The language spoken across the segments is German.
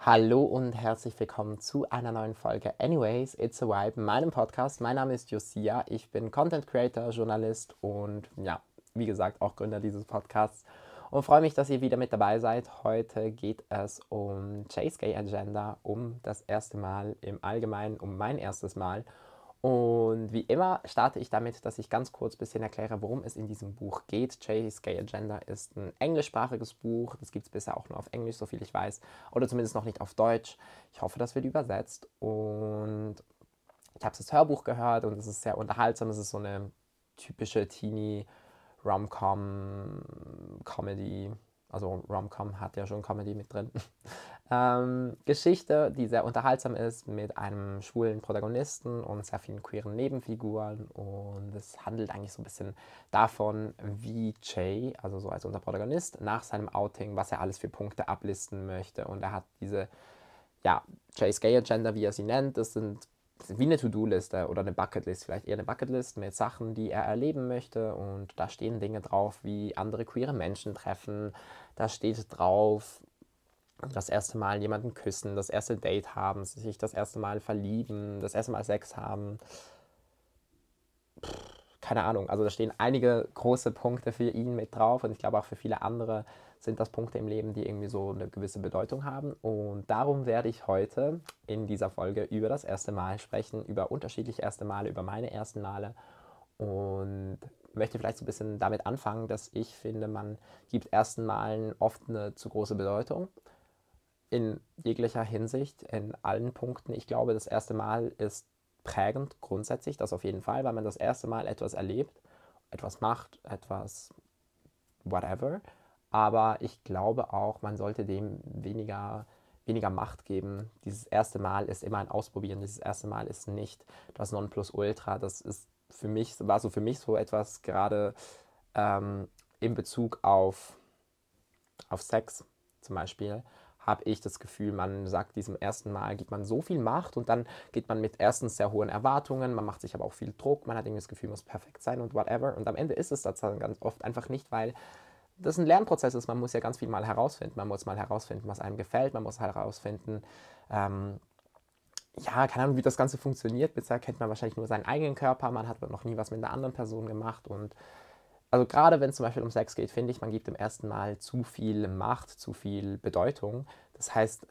Hallo und herzlich willkommen zu einer neuen Folge Anyways, It's a Vibe, meinem Podcast. Mein Name ist Josia, ich bin Content Creator, Journalist und ja, wie gesagt, auch Gründer dieses Podcasts und freue mich, dass ihr wieder mit dabei seid. Heute geht es um Chase Gay Agenda, um das erste Mal im Allgemeinen, um mein erstes Mal. Und wie immer starte ich damit, dass ich ganz kurz ein bisschen erkläre, worum es in diesem Buch geht. Chase Gay Agenda ist ein englischsprachiges Buch. Das gibt es bisher auch nur auf Englisch, soviel ich weiß. Oder zumindest noch nicht auf Deutsch. Ich hoffe, das wird übersetzt. Und ich habe das Hörbuch gehört und es ist sehr unterhaltsam. Es ist so eine typische Teenie Rom-Com-Comedy also Rom-Com hat ja schon Comedy mit drin. Ähm, Geschichte, die sehr unterhaltsam ist, mit einem schwulen Protagonisten und sehr vielen queeren Nebenfiguren. Und es handelt eigentlich so ein bisschen davon, wie Jay, also so als unser Protagonist, nach seinem Outing, was er alles für Punkte ablisten möchte. Und er hat diese, ja, Jays Gay Agenda, wie er sie nennt, das sind wie eine To-Do-Liste oder eine Bucketlist, vielleicht eher eine Bucketlist mit Sachen, die er erleben möchte. Und da stehen Dinge drauf, wie andere queere Menschen treffen. Da steht drauf, das erste Mal jemanden küssen, das erste Date haben, sich das erste Mal verlieben, das erste Mal Sex haben. Keine Ahnung, also da stehen einige große Punkte für ihn mit drauf und ich glaube auch für viele andere sind das Punkte im Leben, die irgendwie so eine gewisse Bedeutung haben. Und darum werde ich heute in dieser Folge über das erste Mal sprechen, über unterschiedliche erste Male, über meine ersten Male und möchte vielleicht so ein bisschen damit anfangen, dass ich finde, man gibt ersten Malen oft eine zu große Bedeutung in jeglicher Hinsicht, in allen Punkten. Ich glaube, das erste Mal ist prägend grundsätzlich, das auf jeden Fall, weil man das erste Mal etwas erlebt, etwas macht, etwas whatever. Aber ich glaube auch, man sollte dem weniger, weniger Macht geben. Dieses erste Mal ist immer ein Ausprobieren. Dieses erste Mal ist nicht das Nonplusultra. Das ist für mich, war so für mich so etwas gerade ähm, in Bezug auf, auf Sex zum Beispiel habe ich das Gefühl, man sagt diesem ersten Mal, gibt man so viel Macht und dann geht man mit erstens sehr hohen Erwartungen, man macht sich aber auch viel Druck, man hat irgendwie das Gefühl, muss perfekt sein und whatever. Und am Ende ist es das dann ganz oft einfach nicht, weil das ein Lernprozess ist. Man muss ja ganz viel mal herausfinden. Man muss mal herausfinden, was einem gefällt. Man muss herausfinden, ähm, ja, keine Ahnung, wie das Ganze funktioniert. Bisher kennt man wahrscheinlich nur seinen eigenen Körper. Man hat noch nie was mit einer anderen Person gemacht. Und also gerade wenn es zum Beispiel um Sex geht, finde ich, man gibt im ersten Mal zu viel Macht, zu viel Bedeutung. Das heißt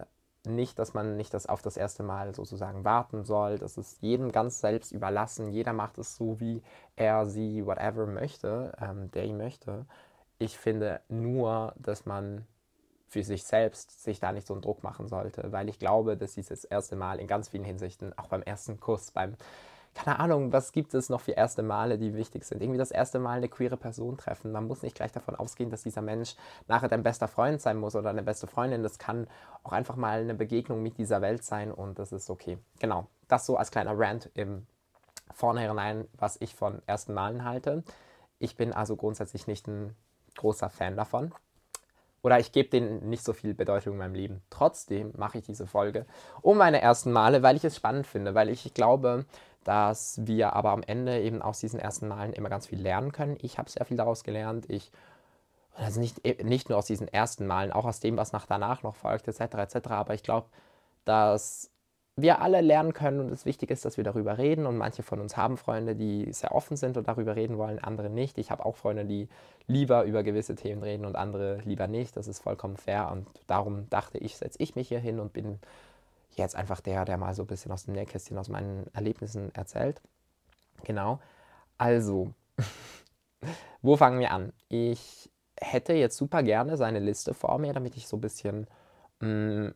nicht, dass man nicht das auf das erste Mal sozusagen warten soll. Das ist jedem ganz selbst überlassen. Jeder macht es so, wie er, sie, whatever möchte, ähm, der ihn möchte. Ich finde nur, dass man für sich selbst sich da nicht so einen Druck machen sollte, weil ich glaube, dass dieses erste Mal in ganz vielen Hinsichten, auch beim ersten Kuss, beim, keine Ahnung, was gibt es noch für erste Male, die wichtig sind? Irgendwie das erste Mal eine queere Person treffen. Man muss nicht gleich davon ausgehen, dass dieser Mensch nachher dein bester Freund sein muss oder eine beste Freundin. Das kann auch einfach mal eine Begegnung mit dieser Welt sein und das ist okay. Genau, das so als kleiner Rant im Vornherein, was ich von ersten Malen halte. Ich bin also grundsätzlich nicht ein großer Fan davon. Oder ich gebe denen nicht so viel Bedeutung in meinem Leben. Trotzdem mache ich diese Folge um meine ersten Male, weil ich es spannend finde, weil ich glaube, dass wir aber am Ende eben aus diesen ersten Malen immer ganz viel lernen können. Ich habe sehr viel daraus gelernt. Ich, also nicht, nicht nur aus diesen ersten Malen, auch aus dem, was nach danach noch folgt, etc. etc. Aber ich glaube, dass wir alle lernen können und es wichtig ist, dass wir darüber reden. Und manche von uns haben Freunde, die sehr offen sind und darüber reden wollen, andere nicht. Ich habe auch Freunde, die lieber über gewisse Themen reden und andere lieber nicht. Das ist vollkommen fair. Und darum dachte ich, setze ich mich hier hin und bin jetzt einfach der, der mal so ein bisschen aus dem Nähkästchen, aus meinen Erlebnissen erzählt. Genau. Also, wo fangen wir an? Ich hätte jetzt super gerne seine Liste vor mir, damit ich so ein bisschen mh, mm,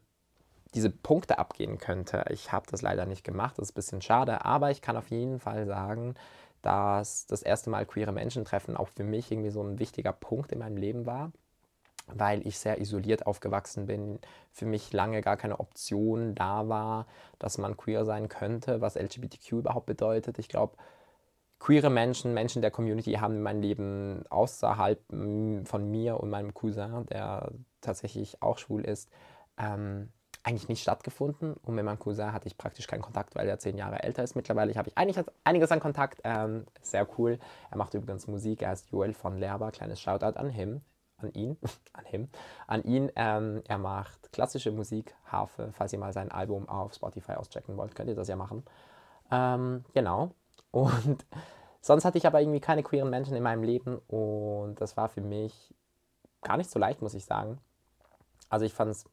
diese Punkte abgehen könnte. Ich habe das leider nicht gemacht, das ist ein bisschen schade, aber ich kann auf jeden Fall sagen, dass das erste Mal queere Menschen treffen auch für mich irgendwie so ein wichtiger Punkt in meinem Leben war, weil ich sehr isoliert aufgewachsen bin, für mich lange gar keine Option da war, dass man queer sein könnte, was LGBTQ überhaupt bedeutet. Ich glaube, queere Menschen, Menschen der Community haben in meinem Leben außerhalb von mir und meinem Cousin, der tatsächlich auch schwul ist, ähm, eigentlich nicht stattgefunden. Und mit meinem Cousin hatte ich praktisch keinen Kontakt, weil er zehn Jahre älter ist. Mittlerweile habe ich einiges, an Kontakt. Ähm, sehr cool. Er macht übrigens Musik. Er heißt Joel von Lerber. Kleines Shoutout an him. An ihn, an him, an ihn. Ähm, er macht klassische Musik, Harfe. Falls ihr mal sein Album auf Spotify auschecken wollt, könnt ihr das ja machen. Ähm, genau. Und sonst hatte ich aber irgendwie keine queeren Menschen in meinem Leben und das war für mich gar nicht so leicht, muss ich sagen. Also ich fand es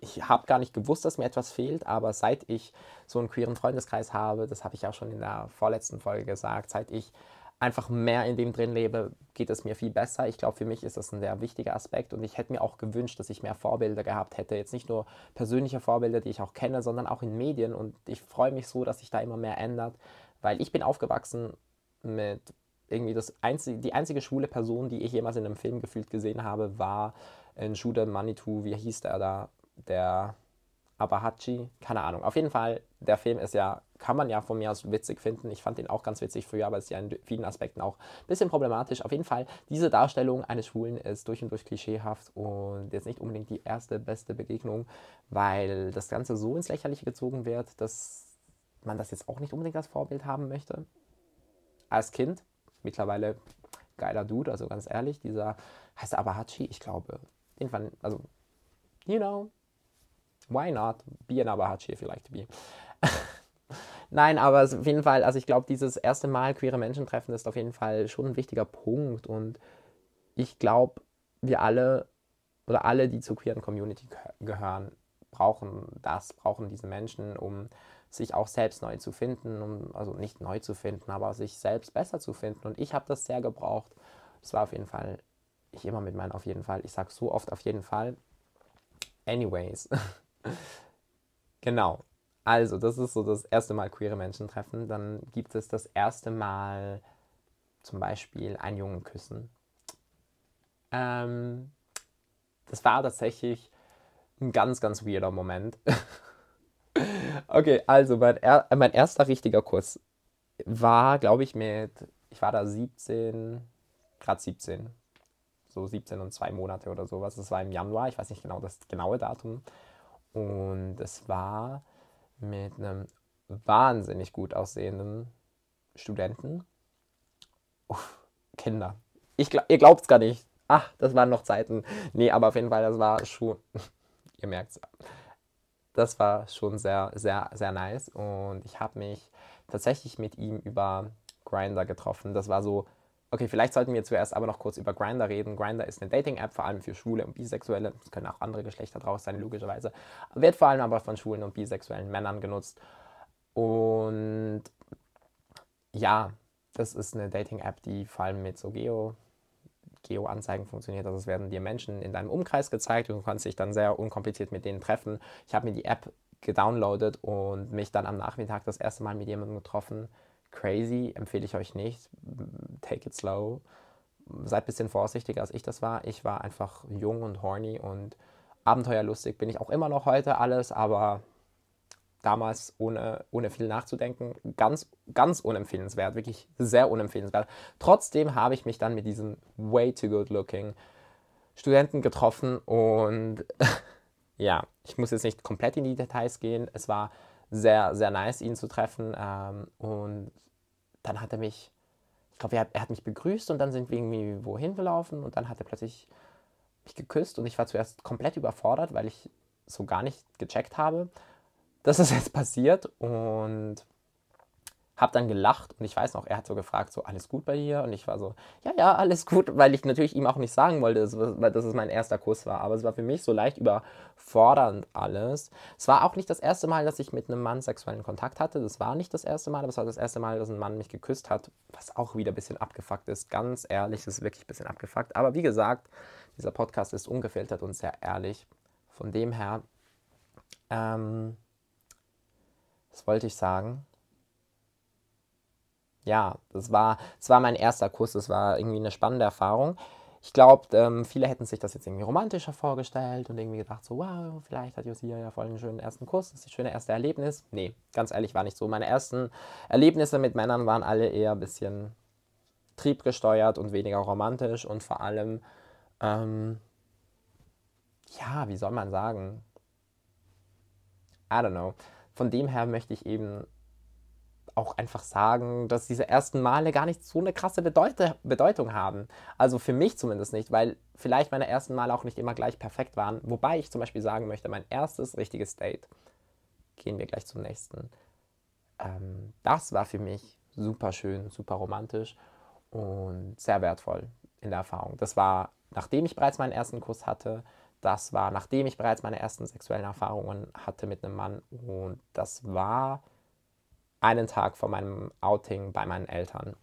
ich habe gar nicht gewusst, dass mir etwas fehlt, aber seit ich so einen queeren Freundeskreis habe, das habe ich auch schon in der vorletzten Folge gesagt, seit ich einfach mehr in dem drin lebe, geht es mir viel besser. Ich glaube, für mich ist das ein sehr wichtiger Aspekt und ich hätte mir auch gewünscht, dass ich mehr Vorbilder gehabt hätte. Jetzt nicht nur persönliche Vorbilder, die ich auch kenne, sondern auch in Medien und ich freue mich so, dass sich da immer mehr ändert, weil ich bin aufgewachsen mit irgendwie das einzige, die einzige schwule Person, die ich jemals in einem Film gefühlt gesehen habe, war in Judah Manitou, wie hieß der da? der Abahachi, keine Ahnung. Auf jeden Fall, der Film ist ja, kann man ja von mir aus witzig finden. Ich fand ihn auch ganz witzig früher, aber ist ja in vielen Aspekten auch ein bisschen problematisch. Auf jeden Fall, diese Darstellung eines Schwulen ist durch und durch klischeehaft und jetzt nicht unbedingt die erste, beste Begegnung, weil das Ganze so ins Lächerliche gezogen wird, dass man das jetzt auch nicht unbedingt als Vorbild haben möchte. Als Kind, mittlerweile geiler Dude, also ganz ehrlich, dieser heißt Abahachi, ich glaube, jedenfalls, also, you know, why not? Be an Abahachi if you like to be. Nein, aber auf jeden Fall, also ich glaube, dieses erste Mal queere Menschen treffen ist auf jeden Fall schon ein wichtiger Punkt und ich glaube, wir alle oder alle, die zur queeren Community gehören, brauchen das, brauchen diese Menschen, um sich auch selbst neu zu finden, um, also nicht neu zu finden, aber sich selbst besser zu finden. Und ich habe das sehr gebraucht. Das war auf jeden Fall, ich immer mit meinen auf jeden Fall, ich sage so oft auf jeden Fall. Anyways. genau. Also, das ist so das erste Mal queere Menschen treffen. Dann gibt es das erste Mal zum Beispiel einen Jungen küssen. Ähm, das war tatsächlich ein ganz, ganz weirder Moment. okay, also mein, er mein erster richtiger Kuss war, glaube ich, mit, ich war da 17, gerade 17, so 17 und zwei Monate oder sowas. Das war im Januar, ich weiß nicht genau das genaue Datum. Und es war mit einem wahnsinnig gut aussehenden Studenten. Uff, Kinder. Ich, ihr glaubt es gar nicht. Ach, das waren noch Zeiten. Nee, aber auf jeden Fall, das war schon, ihr merkt es, das war schon sehr, sehr, sehr nice. Und ich habe mich tatsächlich mit ihm über Grinder getroffen. Das war so Okay, vielleicht sollten wir zuerst aber noch kurz über Grinder reden. Grinder ist eine Dating-App, vor allem für Schwule und Bisexuelle. Es können auch andere Geschlechter draus sein, logischerweise. Wird vor allem aber von schwulen und bisexuellen Männern genutzt. Und ja, das ist eine Dating-App, die vor allem mit so Geo, Geo-Anzeigen funktioniert. Also es werden dir Menschen in deinem Umkreis gezeigt und du kannst dich dann sehr unkompliziert mit denen treffen. Ich habe mir die App gedownloadet und mich dann am Nachmittag das erste Mal mit jemandem getroffen, crazy, empfehle ich euch nicht. Take it slow. Seid ein bisschen vorsichtiger, als ich das war. Ich war einfach jung und horny und abenteuerlustig. Bin ich auch immer noch heute alles, aber damals ohne, ohne viel nachzudenken, ganz, ganz unempfehlenswert, wirklich sehr unempfehlenswert. Trotzdem habe ich mich dann mit diesen way too good looking Studenten getroffen und ja, ich muss jetzt nicht komplett in die Details gehen. Es war sehr, sehr nice, ihn zu treffen. Ähm, und dann hat er mich, ich glaube, er, er, hat mich begrüßt und dann sind wir irgendwie wohin gelaufen und dann hat er plötzlich mich geküsst und ich war zuerst komplett überfordert, weil ich so gar nicht gecheckt habe, dass es jetzt passiert und habe dann gelacht und ich weiß noch, er hat so gefragt, so alles gut bei dir? Und ich war so, ja, ja, alles gut, weil ich natürlich ihm auch nicht sagen wollte, dass, es mein erster Kuss war. Aber es war für mich so leicht überfordernd alles. Es war auch nicht das erste Mal, dass ich mit einem Mann sexuellen Kontakt hatte. Das war nicht das erste Mal, aber es war das erste Mal, dass ein Mann mich geküsst hat, was auch wieder ein bisschen abgefuckt ist. Ganz ehrlich, das ist wirklich ein bisschen abgefuckt. Aber wie gesagt, dieser Podcast ist ungefiltert und sehr ehrlich. Von dem her, ähm, was wollte ich sagen? Ja, das war, das war mein erster Kuss, das war irgendwie eine spannende Erfahrung. Ich glaube, ähm, viele hätten sich das jetzt irgendwie romantischer vorgestellt und irgendwie gedacht, so, wow, vielleicht hat Josia ja voll einen schönen ersten Kuss, das ist das schöne erste Erlebnis. Nee, ganz ehrlich, war nicht so. Meine ersten Erlebnisse mit Männern waren alle eher ein bisschen triebgesteuert und weniger romantisch und vor allem, ähm, ja, wie soll man sagen? I don't know. Von dem her möchte ich eben auch einfach sagen, dass diese ersten Male gar nicht so eine krasse Bedeute Bedeutung haben. Also für mich zumindest nicht, weil vielleicht meine ersten Male auch nicht immer gleich perfekt waren. Wobei ich zum Beispiel sagen möchte, mein erstes richtiges Date, gehen wir gleich zum nächsten, ähm, das war für mich super schön, super romantisch und sehr wertvoll in der Erfahrung. Das war, nachdem ich bereits meinen ersten Kuss hatte, das war, nachdem ich bereits meine ersten sexuellen Erfahrungen hatte mit einem Mann und das war einen Tag vor meinem Outing bei meinen Eltern.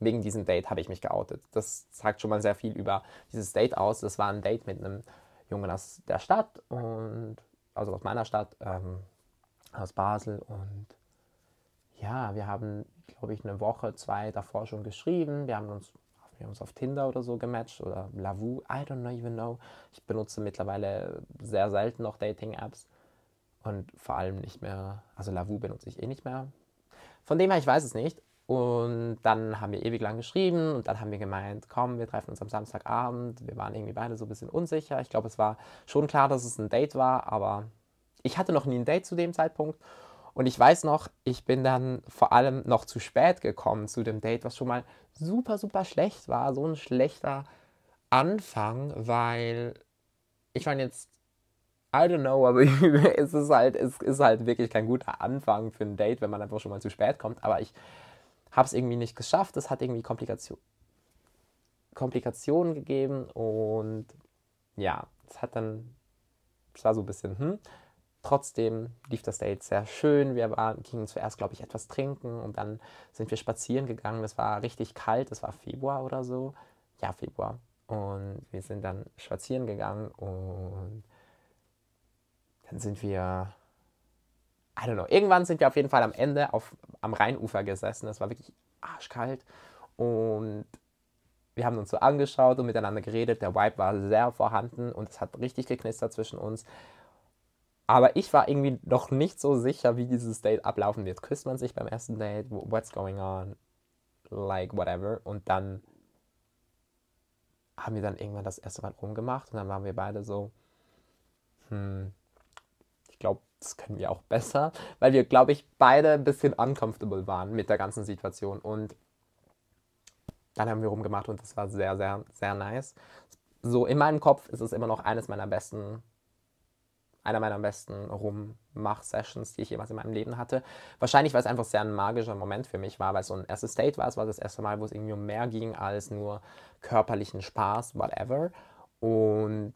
Wegen diesem Date habe ich mich geoutet. Das sagt schon mal sehr viel über dieses Date aus. Das war ein Date mit einem Jungen aus der Stadt und also aus meiner Stadt, ähm, aus Basel. Und ja, wir haben, glaube ich, eine Woche, zwei davor schon geschrieben. Wir haben uns, wir haben uns auf Tinder oder so gematcht oder Lavu, I don't know even know. Ich benutze mittlerweile sehr selten noch Dating-Apps und vor allem nicht mehr, also Lavu benutze ich eh nicht mehr. Von dem her, ich weiß es nicht. Und dann haben wir ewig lang geschrieben und dann haben wir gemeint, komm, wir treffen uns am Samstagabend. Wir waren irgendwie beide so ein bisschen unsicher. Ich glaube, es war schon klar, dass es ein Date war, aber ich hatte noch nie ein Date zu dem Zeitpunkt. Und ich weiß noch, ich bin dann vor allem noch zu spät gekommen zu dem Date, was schon mal super, super schlecht war. So ein schlechter Anfang, weil ich meine jetzt I don't know, aber es ist halt, es ist halt wirklich kein guter Anfang für ein Date, wenn man einfach schon mal zu spät kommt. Aber ich habe es irgendwie nicht geschafft. Es hat irgendwie Komplikation, Komplikationen gegeben und ja, es hat dann, es war so ein bisschen, hm. Trotzdem lief das Date sehr schön. Wir waren, gingen zuerst, glaube ich, etwas trinken und dann sind wir spazieren gegangen. Es war richtig kalt, es war Februar oder so. Ja, Februar. Und wir sind dann spazieren gegangen und dann sind wir, I don't know, irgendwann sind wir auf jeden Fall am Ende auf, am Rheinufer gesessen. Es war wirklich arschkalt und wir haben uns so angeschaut und miteinander geredet. Der Vibe war sehr vorhanden und es hat richtig geknistert zwischen uns. Aber ich war irgendwie noch nicht so sicher, wie dieses Date ablaufen wird. Küsst man sich beim ersten Date? What's going on? Like, whatever. Und dann haben wir dann irgendwann das erste Mal rumgemacht und dann waren wir beide so, hm, ich glaube, das können wir auch besser, weil wir, glaube ich, beide ein bisschen uncomfortable waren mit der ganzen Situation. Und dann haben wir rumgemacht und das war sehr, sehr, sehr nice. So in meinem Kopf ist es immer noch eines meiner besten, einer meiner besten Rummach-Sessions, die ich jemals in meinem Leben hatte. Wahrscheinlich, weil es einfach sehr ein magischer Moment für mich war, weil es so ein erstes Date war. Es war das erste Mal, wo es irgendwie um mehr ging als nur körperlichen Spaß, whatever. Und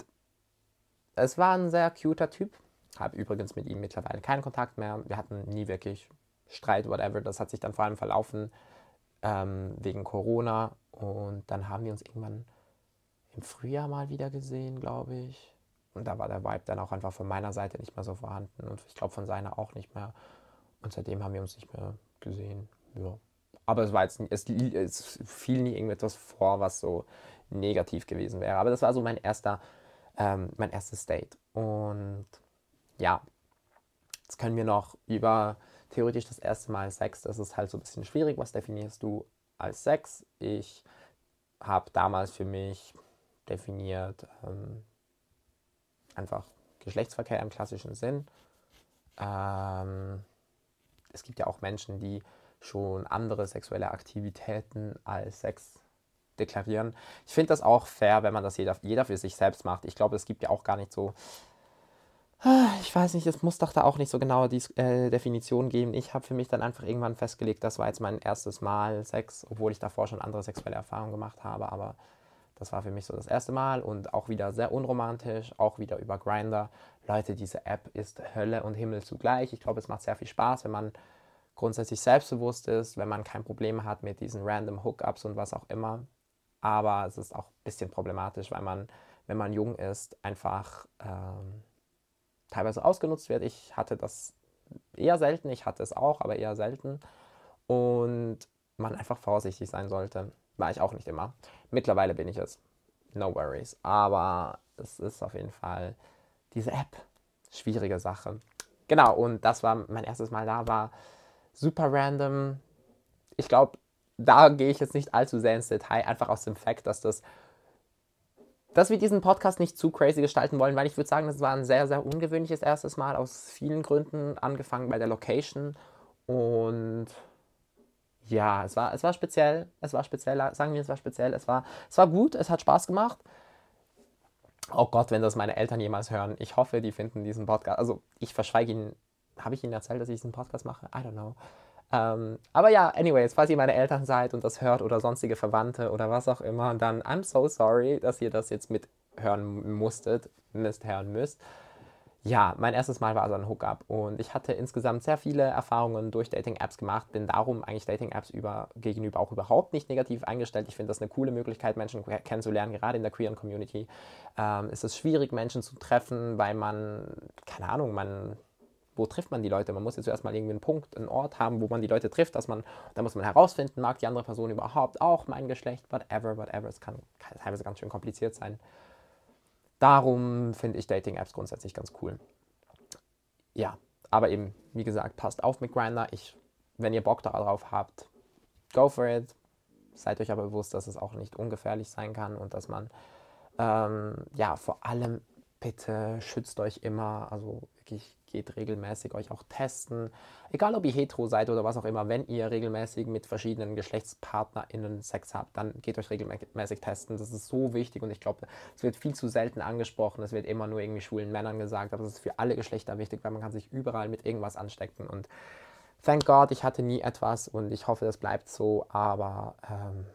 es war ein sehr cuter Typ. Habe übrigens mit ihm mittlerweile keinen Kontakt mehr. Wir hatten nie wirklich Streit, whatever. Das hat sich dann vor allem verlaufen ähm, wegen Corona. Und dann haben wir uns irgendwann im Frühjahr mal wieder gesehen, glaube ich. Und da war der Vibe dann auch einfach von meiner Seite nicht mehr so vorhanden. Und ich glaube von seiner auch nicht mehr. Und seitdem haben wir uns nicht mehr gesehen. Ja. Aber es war jetzt es, es fiel nie irgendetwas vor, was so negativ gewesen wäre. Aber das war so mein erster, ähm, mein erstes Date. Und ja, jetzt können wir noch über theoretisch das erste Mal Sex. Das ist halt so ein bisschen schwierig. Was definierst du als Sex? Ich habe damals für mich definiert ähm, einfach Geschlechtsverkehr im klassischen Sinn. Ähm, es gibt ja auch Menschen, die schon andere sexuelle Aktivitäten als Sex deklarieren. Ich finde das auch fair, wenn man das jeder, jeder für sich selbst macht. Ich glaube, es gibt ja auch gar nicht so ich weiß nicht, es muss doch da auch nicht so genaue die, äh, Definition geben. Ich habe für mich dann einfach irgendwann festgelegt, das war jetzt mein erstes Mal Sex, obwohl ich davor schon andere sexuelle Erfahrungen gemacht habe, aber das war für mich so das erste Mal und auch wieder sehr unromantisch, auch wieder über Grinder. Leute, diese App ist Hölle und Himmel zugleich. Ich glaube, es macht sehr viel Spaß, wenn man grundsätzlich selbstbewusst ist, wenn man kein Problem hat mit diesen random Hookups und was auch immer. Aber es ist auch ein bisschen problematisch, weil man, wenn man jung ist, einfach ähm, teilweise ausgenutzt wird. Ich hatte das eher selten, ich hatte es auch, aber eher selten. Und man einfach vorsichtig sein sollte. War ich auch nicht immer. Mittlerweile bin ich es. No worries. Aber es ist auf jeden Fall diese App. Schwierige Sache. Genau, und das war mein erstes Mal da, war super random. Ich glaube, da gehe ich jetzt nicht allzu sehr ins Detail, einfach aus dem Fakt, dass das dass wir diesen Podcast nicht zu crazy gestalten wollen, weil ich würde sagen, das war ein sehr, sehr ungewöhnliches erstes Mal aus vielen Gründen, angefangen bei der Location Und ja, es war, es war speziell. Es war speziell, sagen wir, es war speziell. Es war, es war gut, es hat Spaß gemacht. Oh Gott, wenn das meine Eltern jemals hören. Ich hoffe, die finden diesen Podcast. Also, ich verschweige ihnen. Habe ich ihnen erzählt, dass ich diesen Podcast mache? I don't know. Ähm, aber ja, anyways, falls ihr meine Eltern seid und das hört oder sonstige Verwandte oder was auch immer, dann I'm so sorry, dass ihr das jetzt mithören musstet, müsst hören müsst. Ja, mein erstes Mal war also ein Hookup und ich hatte insgesamt sehr viele Erfahrungen durch Dating-Apps gemacht, bin darum eigentlich Dating-Apps über, gegenüber auch überhaupt nicht negativ eingestellt. Ich finde das eine coole Möglichkeit, Menschen kennenzulernen, gerade in der queeren Community. Ähm, ist es schwierig, Menschen zu treffen, weil man, keine Ahnung, man wo trifft man die Leute? Man muss jetzt zuerst mal irgendwie einen Punkt, einen Ort haben, wo man die Leute trifft, dass man, da muss man herausfinden, mag die andere Person überhaupt auch mein Geschlecht, whatever, whatever. Es kann, kann teilweise ganz schön kompliziert sein. Darum finde ich Dating-Apps grundsätzlich ganz cool. Ja, aber eben, wie gesagt, passt auf mit Grindr. Ich, wenn ihr Bock darauf habt, go for it. Seid euch aber bewusst, dass es auch nicht ungefährlich sein kann und dass man, ähm, ja, vor allem bitte schützt euch immer, also wirklich geht regelmäßig euch auch testen. Egal ob ihr hetero seid oder was auch immer, wenn ihr regelmäßig mit verschiedenen GeschlechtspartnerInnen Sex habt, dann geht euch regelmäßig testen. Das ist so wichtig und ich glaube, es wird viel zu selten angesprochen. Es wird immer nur irgendwie schwulen Männern gesagt, aber es ist für alle Geschlechter wichtig, weil man kann sich überall mit irgendwas anstecken und thank God, ich hatte nie etwas und ich hoffe, das bleibt so, aber ähm,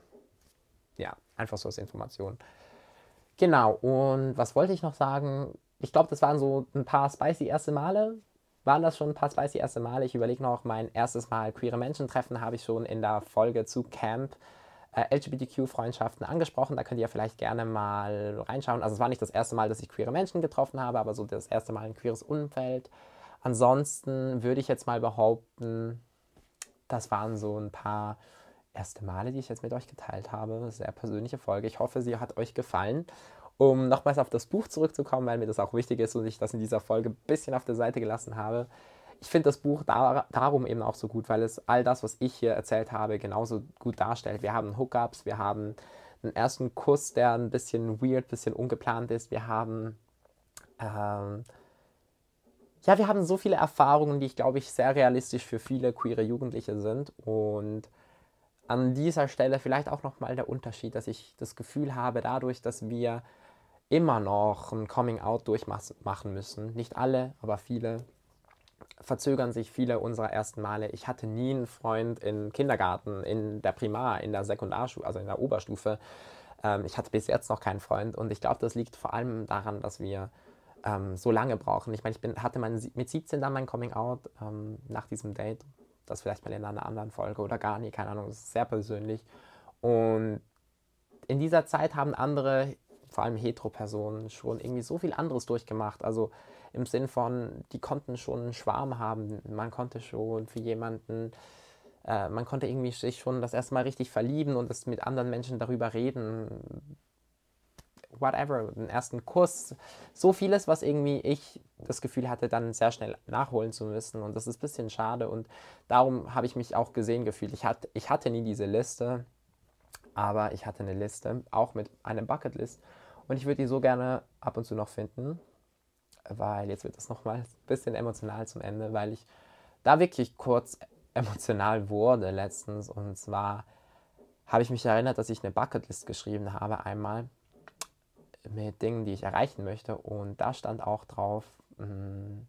ja, einfach so als Information. Genau, und was wollte ich noch sagen? Ich glaube, das waren so ein paar spicy erste Male. Waren das schon ein paar spicy erste Male? Ich überlege noch, mein erstes Mal queere Menschen treffen habe ich schon in der Folge zu Camp äh, LGBTQ-Freundschaften angesprochen. Da könnt ihr vielleicht gerne mal reinschauen. Also es war nicht das erste Mal, dass ich queere Menschen getroffen habe, aber so das erste Mal ein queeres Umfeld. Ansonsten würde ich jetzt mal behaupten, das waren so ein paar erste Male, die ich jetzt mit euch geteilt habe. Sehr persönliche Folge. Ich hoffe, sie hat euch gefallen. Um nochmals auf das Buch zurückzukommen, weil mir das auch wichtig ist und ich das in dieser Folge ein bisschen auf der Seite gelassen habe. Ich finde das Buch da, darum eben auch so gut, weil es all das, was ich hier erzählt habe, genauso gut darstellt. Wir haben Hookups, wir haben einen ersten Kuss, der ein bisschen weird, ein bisschen ungeplant ist. Wir haben ähm, ja, wir haben so viele Erfahrungen, die ich glaube ich sehr realistisch für viele queere Jugendliche sind und an dieser Stelle vielleicht auch nochmal der Unterschied, dass ich das Gefühl habe, dadurch, dass wir immer noch ein Coming-out durchmachen müssen. Nicht alle, aber viele. Verzögern sich viele unserer ersten Male. Ich hatte nie einen Freund im Kindergarten, in der Primar, in der Sekundarstufe, also in der Oberstufe. Ähm, ich hatte bis jetzt noch keinen Freund und ich glaube, das liegt vor allem daran, dass wir ähm, so lange brauchen. Ich meine, ich bin, hatte mein, mit 17 dann mein Coming-out ähm, nach diesem Date. Das vielleicht mal in einer anderen Folge oder gar nie, keine Ahnung, das ist sehr persönlich. Und in dieser Zeit haben andere vor allem Hetero-Personen schon irgendwie so viel anderes durchgemacht. Also im Sinn von, die konnten schon einen Schwarm haben, man konnte schon für jemanden, äh, man konnte irgendwie sich schon das erste Mal richtig verlieben und das mit anderen Menschen darüber reden. Whatever, einen ersten Kuss, so vieles, was irgendwie ich das Gefühl hatte, dann sehr schnell nachholen zu müssen. Und das ist ein bisschen schade. Und darum habe ich mich auch gesehen gefühlt. Ich hatte, ich hatte nie diese Liste aber ich hatte eine Liste, auch mit einer Bucketlist. Und ich würde die so gerne ab und zu noch finden, weil jetzt wird es nochmal ein bisschen emotional zum Ende, weil ich da wirklich kurz emotional wurde letztens. Und zwar habe ich mich erinnert, dass ich eine Bucketlist geschrieben habe einmal mit Dingen, die ich erreichen möchte. Und da stand auch drauf, mm,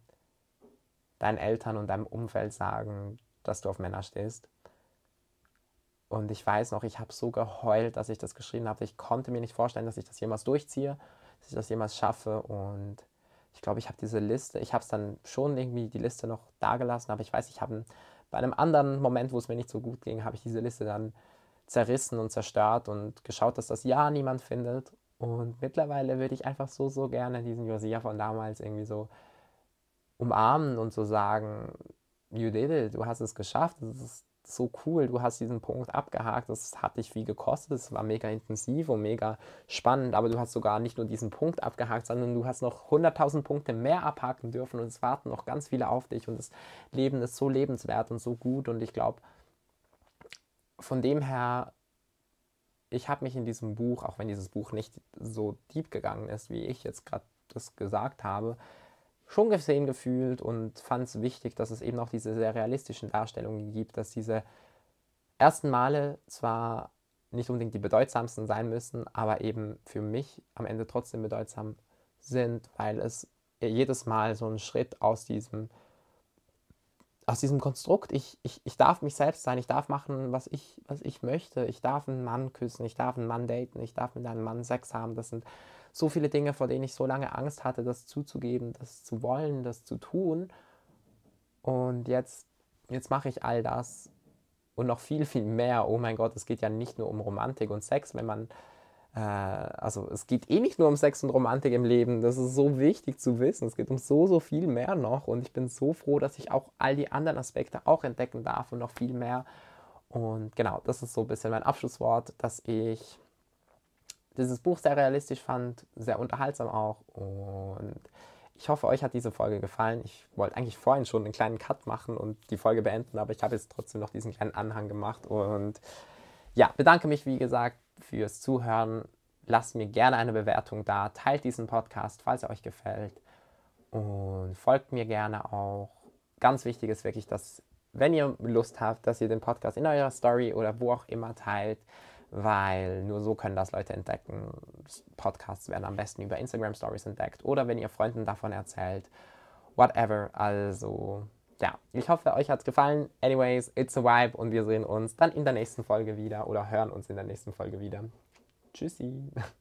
deinen Eltern und deinem Umfeld sagen, dass du auf Männer stehst. Und ich weiß noch, ich habe so geheult, dass ich das geschrieben habe. Ich konnte mir nicht vorstellen, dass ich das jemals durchziehe, dass ich das jemals schaffe. Und ich glaube, ich habe diese Liste, ich habe es dann schon irgendwie die Liste noch dagelassen, aber ich weiß, ich habe bei einem anderen Moment, wo es mir nicht so gut ging, habe ich diese Liste dann zerrissen und zerstört und geschaut, dass das ja niemand findet. Und mittlerweile würde ich einfach so, so gerne diesen Josia von damals irgendwie so umarmen und so sagen, you did it, du hast es geschafft, das ist so cool, du hast diesen Punkt abgehakt, das hat dich viel gekostet, es war mega intensiv und mega spannend, aber du hast sogar nicht nur diesen Punkt abgehakt, sondern du hast noch 100.000 Punkte mehr abhaken dürfen und es warten noch ganz viele auf dich und das Leben ist so lebenswert und so gut und ich glaube, von dem her, ich habe mich in diesem Buch, auch wenn dieses Buch nicht so deep gegangen ist, wie ich jetzt gerade das gesagt habe, schon gesehen gefühlt und fand es wichtig, dass es eben auch diese sehr realistischen Darstellungen gibt, dass diese ersten Male zwar nicht unbedingt die bedeutsamsten sein müssen, aber eben für mich am Ende trotzdem bedeutsam sind, weil es jedes Mal so ein Schritt aus diesem, aus diesem Konstrukt, ich, ich, ich darf mich selbst sein, ich darf machen, was ich, was ich möchte, ich darf einen Mann küssen, ich darf einen Mann daten, ich darf mit einem Mann Sex haben, das sind so viele Dinge, vor denen ich so lange Angst hatte, das zuzugeben, das zu wollen, das zu tun. Und jetzt, jetzt mache ich all das und noch viel, viel mehr. Oh mein Gott, es geht ja nicht nur um Romantik und Sex, wenn man, äh, also es geht eh nicht nur um Sex und Romantik im Leben. Das ist so wichtig zu wissen. Es geht um so, so viel mehr noch. Und ich bin so froh, dass ich auch all die anderen Aspekte auch entdecken darf und noch viel mehr. Und genau, das ist so ein bisschen mein Abschlusswort, dass ich dieses Buch sehr realistisch fand, sehr unterhaltsam auch. Und ich hoffe, euch hat diese Folge gefallen. Ich wollte eigentlich vorhin schon einen kleinen Cut machen und die Folge beenden, aber ich habe jetzt trotzdem noch diesen kleinen Anhang gemacht. Und ja, bedanke mich, wie gesagt, fürs Zuhören. Lasst mir gerne eine Bewertung da. Teilt diesen Podcast, falls er euch gefällt. Und folgt mir gerne auch. Ganz wichtig ist wirklich, dass, wenn ihr Lust habt, dass ihr den Podcast in eurer Story oder wo auch immer teilt weil nur so können das Leute entdecken. Podcasts werden am besten über Instagram Stories entdeckt oder wenn ihr Freunden davon erzählt. Whatever. Also, ja, ich hoffe, euch hat es gefallen. Anyways, it's a vibe und wir sehen uns dann in der nächsten Folge wieder oder hören uns in der nächsten Folge wieder. Tschüssi.